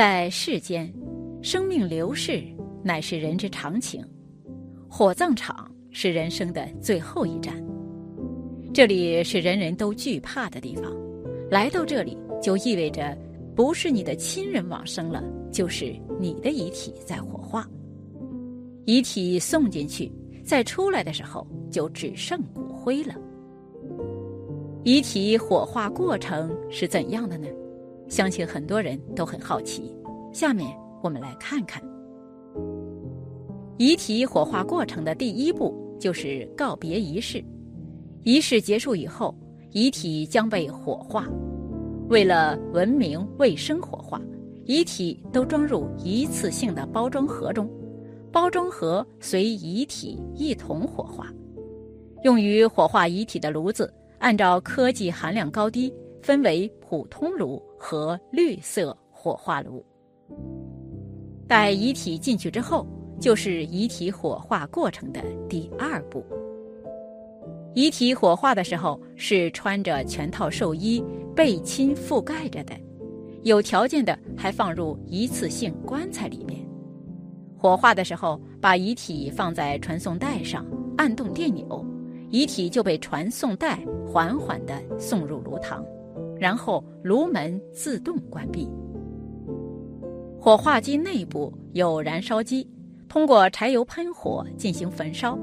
在世间，生命流逝乃是人之常情，火葬场是人生的最后一站。这里是人人都惧怕的地方，来到这里就意味着，不是你的亲人往生了，就是你的遗体在火化。遗体送进去，再出来的时候就只剩骨灰了。遗体火化过程是怎样的呢？相信很多人都很好奇，下面我们来看看。遗体火化过程的第一步就是告别仪式。仪式结束以后，遗体将被火化。为了文明卫生火化，遗体都装入一次性的包装盒中，包装盒随遗体一同火化。用于火化遗体的炉子，按照科技含量高低。分为普通炉和绿色火化炉。待遗体进去之后，就是遗体火化过程的第二步。遗体火化的时候是穿着全套寿衣、被侵覆盖着的，有条件的还放入一次性棺材里面。火化的时候，把遗体放在传送带上，按动电钮，遗体就被传送带缓缓地送入炉膛。然后炉门自动关闭。火化机内部有燃烧机，通过柴油喷火进行焚烧。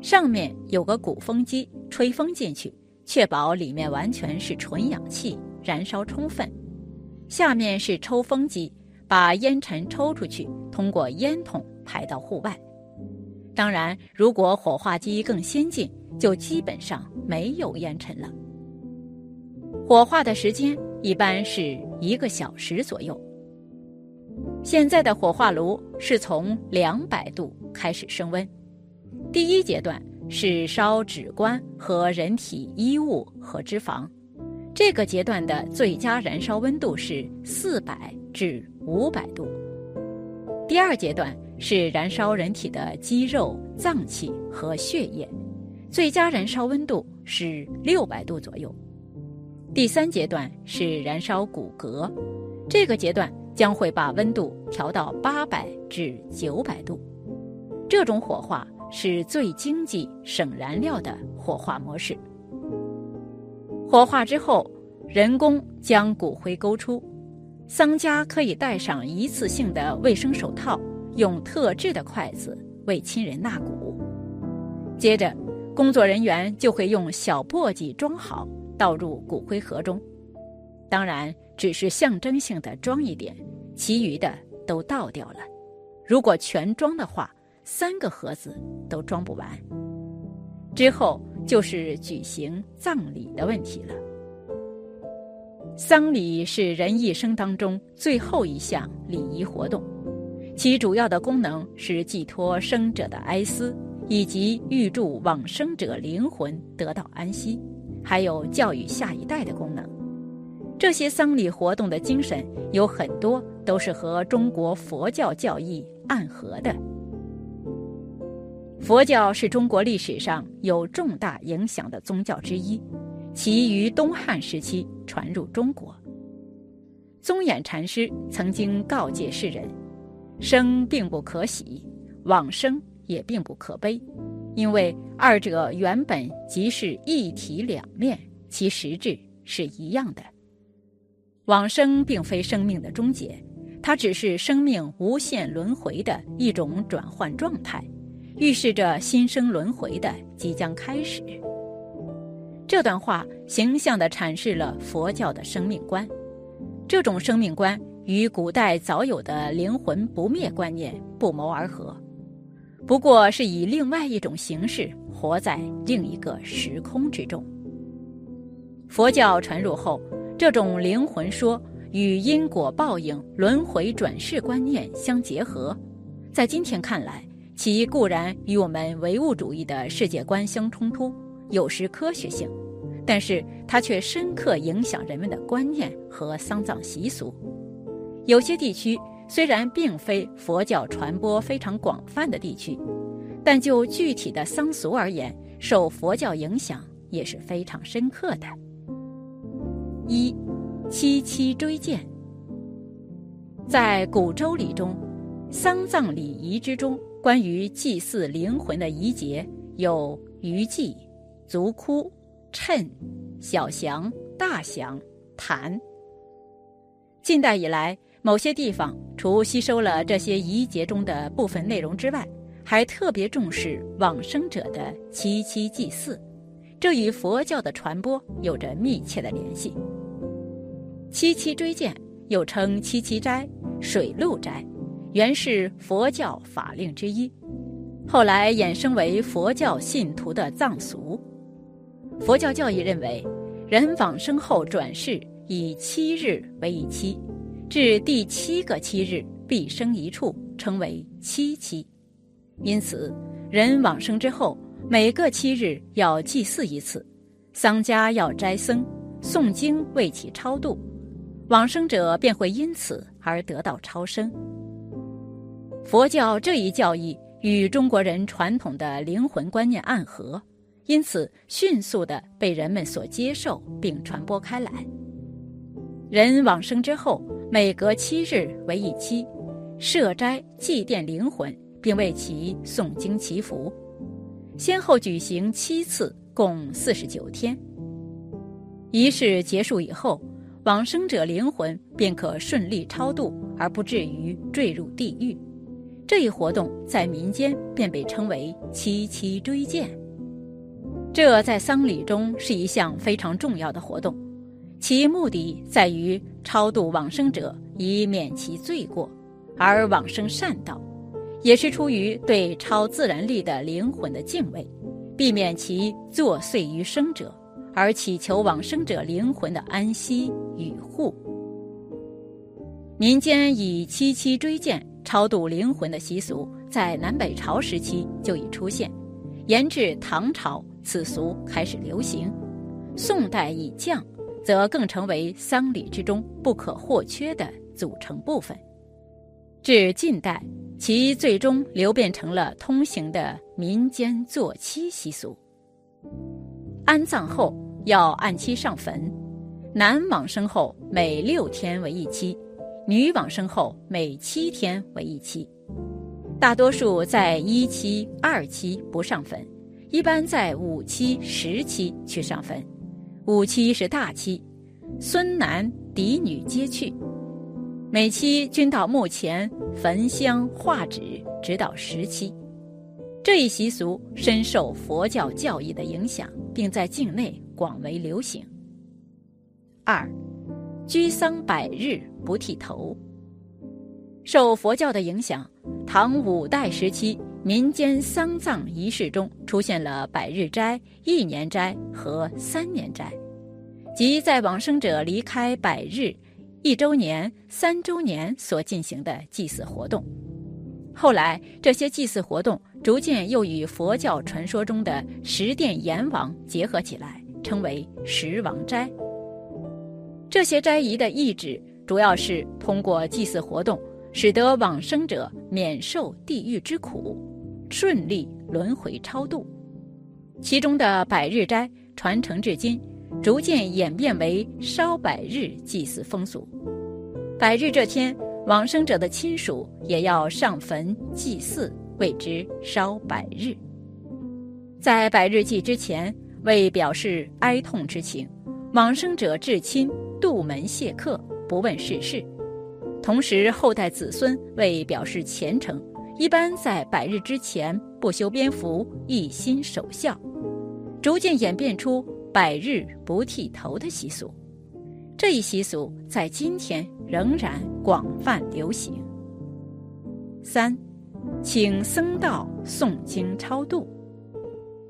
上面有个鼓风机，吹风进去，确保里面完全是纯氧气，燃烧充分。下面是抽风机，把烟尘抽出去，通过烟筒排到户外。当然，如果火化机更先进，就基本上没有烟尘了。火化的时间一般是一个小时左右。现在的火化炉是从两百度开始升温，第一阶段是烧纸棺和人体衣物和脂肪，这个阶段的最佳燃烧温度是四百至五百度。第二阶段是燃烧人体的肌肉、脏器和血液，最佳燃烧温度是六百度左右。第三阶段是燃烧骨骼，这个阶段将会把温度调到八百至九百度。这种火化是最经济、省燃料的火化模式。火化之后，人工将骨灰勾出，丧家可以戴上一次性的卫生手套，用特制的筷子为亲人纳骨。接着，工作人员就会用小簸箕装好。倒入骨灰盒中，当然只是象征性的装一点，其余的都倒掉了。如果全装的话，三个盒子都装不完。之后就是举行葬礼的问题了。丧礼是人一生当中最后一项礼仪活动，其主要的功能是寄托生者的哀思，以及预祝往生者灵魂得到安息。还有教育下一代的功能，这些丧礼活动的精神有很多都是和中国佛教教义暗合的。佛教是中国历史上有重大影响的宗教之一，其于东汉时期传入中国。宗衍禅师曾经告诫世人：生并不可喜，往生也并不可悲。因为二者原本即是一体两面，其实质是一样的。往生并非生命的终结，它只是生命无限轮回的一种转换状态，预示着新生轮回的即将开始。这段话形象地阐释了佛教的生命观，这种生命观与古代早有的灵魂不灭观念不谋而合。不过是以另外一种形式活在另一个时空之中。佛教传入后，这种灵魂说与因果报应、轮回转世观念相结合，在今天看来，其固然与我们唯物主义的世界观相冲突，有失科学性，但是它却深刻影响人们的观念和丧葬习俗。有些地区。虽然并非佛教传播非常广泛的地区，但就具体的丧俗而言，受佛教影响也是非常深刻的。一，七七追荐。在古周礼中，丧葬礼仪之中，关于祭祀灵魂的仪节有余祭、足哭、谶、小祥、大祥、坛。近代以来，某些地方除吸收了这些仪节中的部分内容之外，还特别重视往生者的七七祭祀，这与佛教的传播有着密切的联系。七七追荐又称七七斋、水陆斋，原是佛教法令之一，后来衍生为佛教信徒的葬俗。佛教教义认为，人往生后转世以七日为一期，至第七个七日必生一处，称为七七。因此，人往生之后，每个七日要祭祀一次，丧家要斋僧诵经为其超度。往生者便会因此而得到超生。佛教这一教义与中国人传统的灵魂观念暗合，因此迅速的被人们所接受并传播开来。人往生之后，每隔七日为一期，设斋祭奠灵魂，并为其诵经祈福，先后举行七次，共四十九天。仪式结束以后。往生者灵魂便可顺利超度，而不至于坠入地狱。这一活动在民间便被称为“七七追荐”。这在丧礼中是一项非常重要的活动，其目的在于超度往生者以免其罪过，而往生善道，也是出于对超自然力的灵魂的敬畏，避免其作祟于生者。而祈求往生者灵魂的安息与护。民间以七七追荐超度灵魂的习俗，在南北朝时期就已出现，延至唐朝，此俗开始流行。宋代以降，则更成为丧礼之中不可或缺的组成部分。至近代，其最终流变成了通行的民间坐期习俗。安葬后。要按期上坟，男往生后每六天为一期，女往生后每七天为一期。大多数在一期、二期不上坟，一般在五期、十期去上坟。五期是大期，孙男嫡女皆去。每期均到墓前焚香画纸，直到十期。这一习俗深受佛教教义的影响，并在境内。广为流行。二，居丧百日不剃头。受佛教的影响，唐五代时期民间丧葬仪式中出现了百日斋、一年斋和三年斋，即在往生者离开百日、一周年、三周年所进行的祭祀活动。后来，这些祭祀活动逐渐又与佛教传说中的十殿阎王结合起来。称为十王斋。这些斋仪的意旨主要是通过祭祀活动，使得往生者免受地狱之苦，顺利轮回超度。其中的百日斋传承至今，逐渐演变为烧百日祭祀风俗。百日这天，往生者的亲属也要上坟祭祀，谓之烧百日。在百日祭之前。为表示哀痛之情，往生者至亲杜门谢客，不问世事。同时，后代子孙为表示虔诚，一般在百日之前不修边幅，一心守孝，逐渐演变出百日不剃头的习俗。这一习俗在今天仍然广泛流行。三，请僧道诵经超度。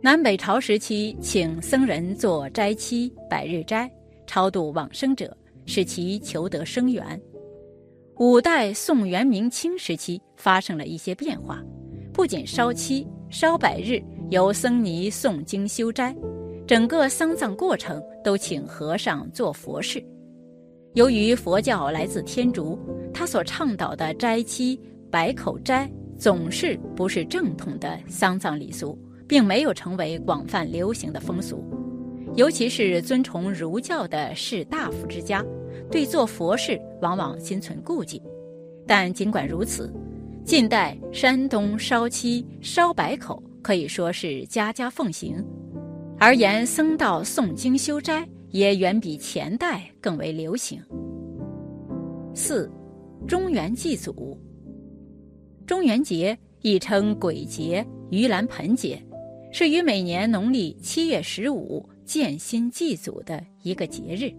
南北朝时期，请僧人做斋期、百日斋，超度往生者，使其求得生源。五代、宋、元、明清时期发生了一些变化，不仅烧期、烧百日由僧尼诵经修斋，整个丧葬过程都请和尚做佛事。由于佛教来自天竺，他所倡导的斋期、百口斋总是不是正统的丧葬礼俗。并没有成为广泛流行的风俗，尤其是尊崇儒教的士大夫之家，对做佛事往往心存顾忌，但尽管如此，近代山东烧漆、烧白口可以说是家家奉行，而言僧道诵经修斋也远比前代更为流行。四，中元祭祖。中元节亦称鬼节、盂兰盆节，是于每年农历七月十五建新祭祖的一个节日。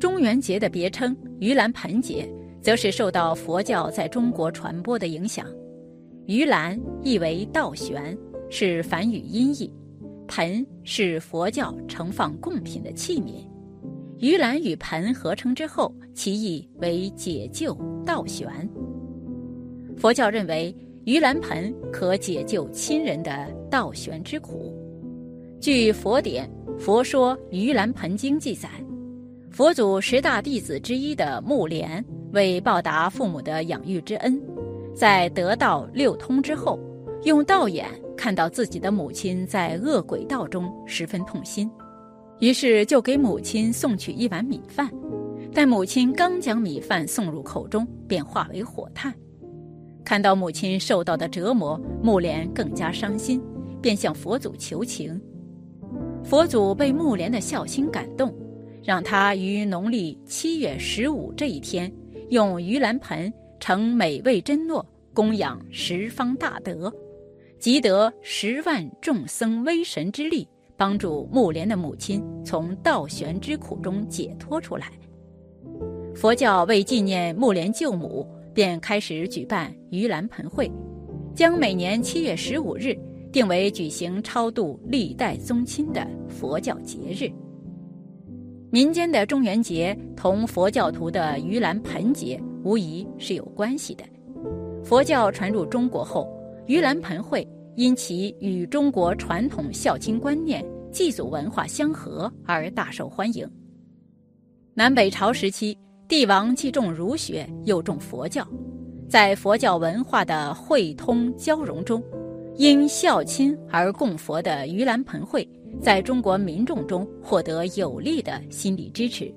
中元节的别称盂兰盆节。则是受到佛教在中国传播的影响，盂兰意为倒悬，是梵语音译，盆是佛教盛放贡品的器皿，盂兰与盆合成之后，其意为解救倒悬。佛教认为盂兰盆可解救亲人的倒悬之苦。据佛典《佛说盂兰盆经》记载，佛祖十大弟子之一的木莲。为报答父母的养育之恩，在得道六通之后，用道眼看到自己的母亲在恶鬼道中，十分痛心，于是就给母亲送去一碗米饭。但母亲刚将米饭送入口中，便化为火炭。看到母亲受到的折磨，木莲更加伤心，便向佛祖求情。佛祖被木莲的孝心感动，让他于农历七月十五这一天。用盂兰盆盛美味珍诺，供养十方大德，集得十万众僧威神之力，帮助木莲的母亲从倒悬之苦中解脱出来。佛教为纪念木莲救母，便开始举办盂兰盆会，将每年七月十五日定为举行超度历代宗亲的佛教节日。民间的中元节同佛教徒的盂兰盆节无疑是有关系的。佛教传入中国后，盂兰盆会因其与中国传统孝亲观念、祭祖文化相合而大受欢迎。南北朝时期，帝王既重儒学又重佛教，在佛教文化的汇通交融中，因孝亲而供佛的盂兰盆会。在中国民众中获得有力的心理支持，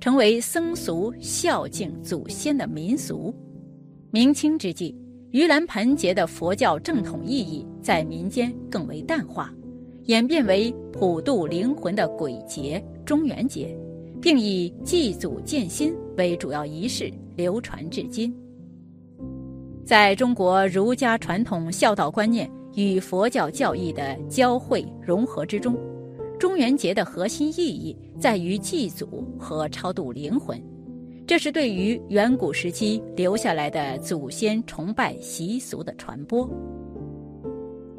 成为僧俗孝敬祖先的民俗。明清之际，盂兰盆节的佛教正统意义在民间更为淡化，演变为普度灵魂的鬼节——中元节，并以祭祖建新为主要仪式流传至今。在中国儒家传统孝道观念。与佛教教义的交汇融合之中，中元节的核心意义在于祭祖和超度灵魂，这是对于远古时期留下来的祖先崇拜习俗的传播。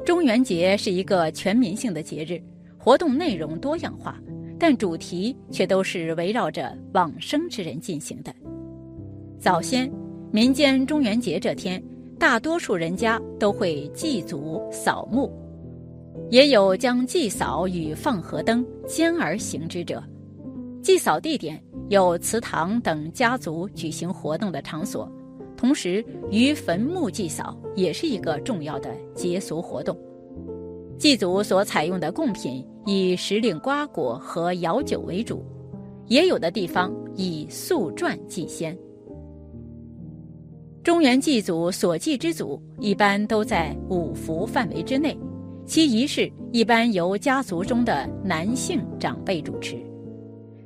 中元节是一个全民性的节日，活动内容多样化，但主题却都是围绕着往生之人进行的。早先，民间中元节这天。大多数人家都会祭祖扫墓，也有将祭扫与放河灯兼而行之者。祭扫地点有祠堂等家族举行活动的场所，同时于坟墓祭扫也是一个重要的节俗活动。祭祖所采用的贡品以时令瓜果和肴酒为主，也有的地方以素馔祭先。中原祭祖所祭之祖一般都在五福范围之内，其仪式一般由家族中的男性长辈主持。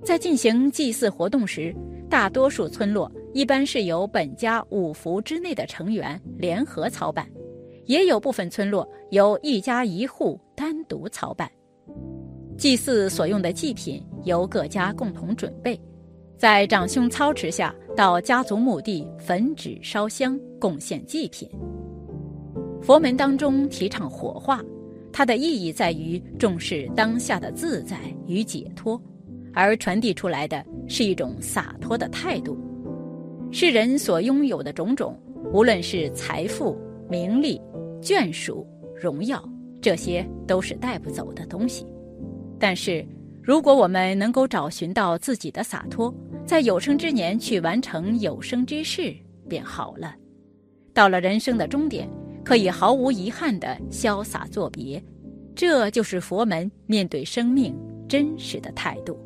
在进行祭祀活动时，大多数村落一般是由本家五福之内的成员联合操办，也有部分村落由一家一户单独操办。祭祀所用的祭品由各家共同准备。在长兄操持下，到家族墓地焚纸烧香，贡献祭品。佛门当中提倡火化，它的意义在于重视当下的自在与解脱，而传递出来的是一种洒脱的态度。世人所拥有的种种，无论是财富、名利、眷属、荣耀，这些都是带不走的东西。但是，如果我们能够找寻到自己的洒脱，在有生之年去完成有生之事便好了。到了人生的终点，可以毫无遗憾的潇洒作别，这就是佛门面对生命真实的态度。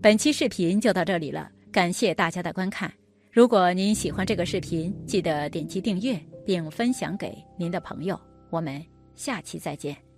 本期视频就到这里了，感谢大家的观看。如果您喜欢这个视频，记得点击订阅并分享给您的朋友。我们下期再见。